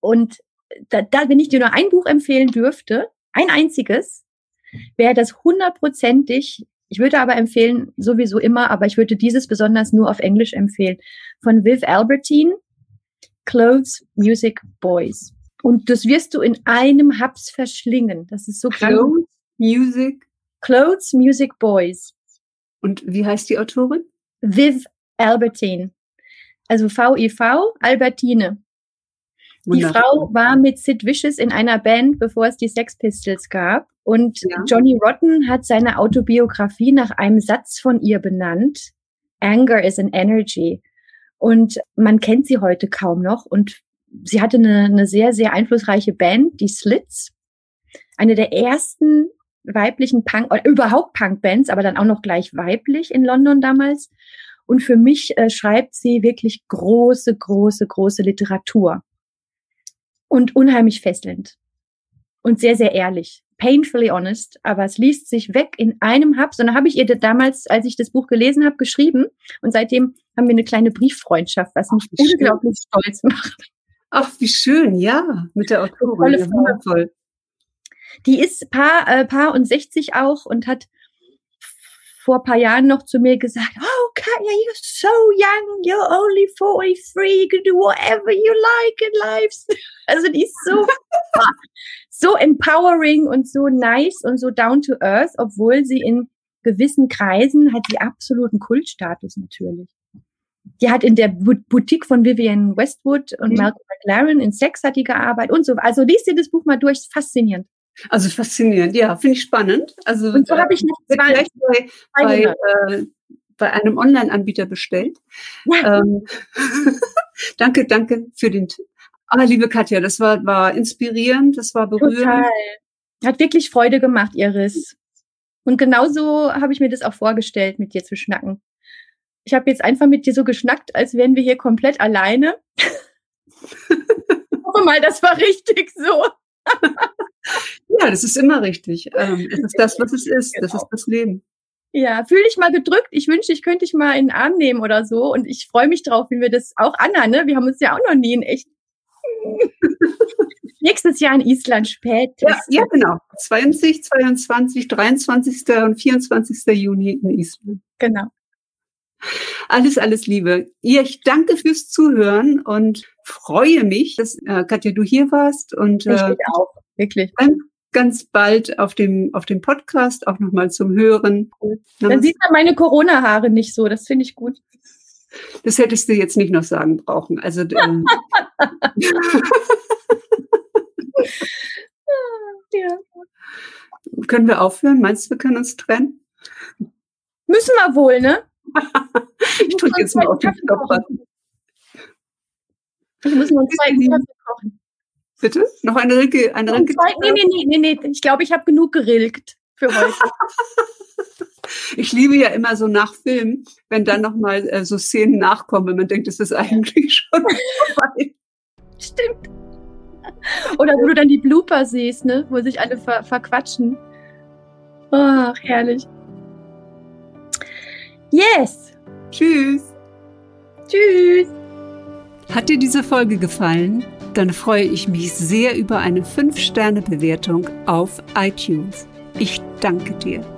Speaker 2: Und da, da wenn ich dir nur ein Buch empfehlen dürfte, ein einziges, wäre das hundertprozentig ich würde aber empfehlen, sowieso immer, aber ich würde dieses besonders nur auf Englisch empfehlen, von Viv Albertine, Clothes, Music, Boys. Und das wirst du in einem Haps verschlingen. Das ist so
Speaker 1: Clothes, Music.
Speaker 2: Clothes, Music, Boys.
Speaker 1: Und wie heißt die Autorin?
Speaker 2: Viv Albertine. Also V-I-V, Albertine. Die Frau war mit Sid Vicious in einer Band, bevor es die Sex Pistols gab. Und ja. Johnny Rotten hat seine Autobiografie nach einem Satz von ihr benannt. Anger is an energy. Und man kennt sie heute kaum noch. Und sie hatte eine, eine sehr, sehr einflussreiche Band, die Slits. Eine der ersten weiblichen Punk, oder überhaupt Punk-Bands, aber dann auch noch gleich weiblich in London damals. Und für mich äh, schreibt sie wirklich große, große, große Literatur und unheimlich fesselnd und sehr, sehr ehrlich. Painfully honest, aber es liest sich weg in einem Hub. Und dann habe ich ihr damals, als ich das Buch gelesen habe, geschrieben. Und seitdem haben wir eine kleine Brieffreundschaft, was mich Ach, unglaublich schön. stolz macht.
Speaker 1: Ach, wie schön, ja, mit der Autorin. Ja, wundervoll.
Speaker 2: Die ist paar, äh, paar und 60 auch und hat vor paar Jahren noch zu mir gesagt, oh, Katja, you're so young, you're only 43, you can do whatever you like in life. Also die ist so, so empowering und so nice und so down to earth, obwohl sie in gewissen Kreisen hat sie absoluten Kultstatus natürlich. Die hat in der Boutique von Vivienne Westwood und mhm. Malcolm McLaren in Sex hat die gearbeitet und so. Also liest dir das Buch mal durch, faszinierend.
Speaker 1: Also faszinierend, ja, finde ich spannend. Also
Speaker 2: und so habe ich noch zwei,
Speaker 1: bei, bei äh, bei einem Online-Anbieter bestellt. Ja. Ähm, danke, danke für den Tipp. Ah, liebe Katja, das war, war inspirierend, das war berührend. Total.
Speaker 2: Hat wirklich Freude gemacht, Iris. Und genauso habe ich mir das auch vorgestellt, mit dir zu schnacken. Ich habe jetzt einfach mit dir so geschnackt, als wären wir hier komplett alleine. hoffe mal, das war richtig so.
Speaker 1: ja, das ist immer richtig. Ähm, es ist das, was es ist. Genau. Das ist das Leben.
Speaker 2: Ja, fühl dich mal gedrückt. Ich wünschte, ich könnte dich mal in den Arm nehmen oder so. Und ich freue mich drauf, wenn wir das auch Anna, ne? Wir haben uns ja auch noch nie in echt. Nächstes Jahr in Island spät.
Speaker 1: Ja, ja, genau. 20, 22, 23. und 24. Juni in Island.
Speaker 2: Genau.
Speaker 1: Alles, alles Liebe. Ich danke fürs Zuhören und freue mich, dass äh, Katja, du hier warst und
Speaker 2: äh, ich auch, wirklich.
Speaker 1: Ganz, ganz bald auf dem, auf dem Podcast auch nochmal zum Hören.
Speaker 2: Dann sieht man meine Corona-Haare nicht so, das finde ich gut.
Speaker 1: Das hättest du jetzt nicht noch sagen brauchen. Also ähm, ja. Können wir aufhören? Meinst du, wir können uns trennen?
Speaker 2: Müssen wir wohl, ne?
Speaker 1: ich drücke jetzt mal auf den Knopf.
Speaker 2: Ich muss nur einen zweiten Kaffee kochen.
Speaker 1: Bitte? Noch eine Rilke? Eine Rilke
Speaker 2: nee, nee, nee, nee, nee. Ich glaube, ich habe genug gerilkt für heute.
Speaker 1: ich liebe ja immer so nach Film, wenn dann nochmal äh, so Szenen nachkommen, man denkt, es ist eigentlich schon vorbei.
Speaker 2: Stimmt. Oder wo du dann die Blooper siehst, ne? wo sich alle ver verquatschen. Ach, herrlich. Yes.
Speaker 1: Tschüss.
Speaker 2: Tschüss.
Speaker 1: Hat dir diese Folge gefallen? Dann freue ich mich sehr über eine 5-Sterne-Bewertung auf iTunes. Ich danke dir.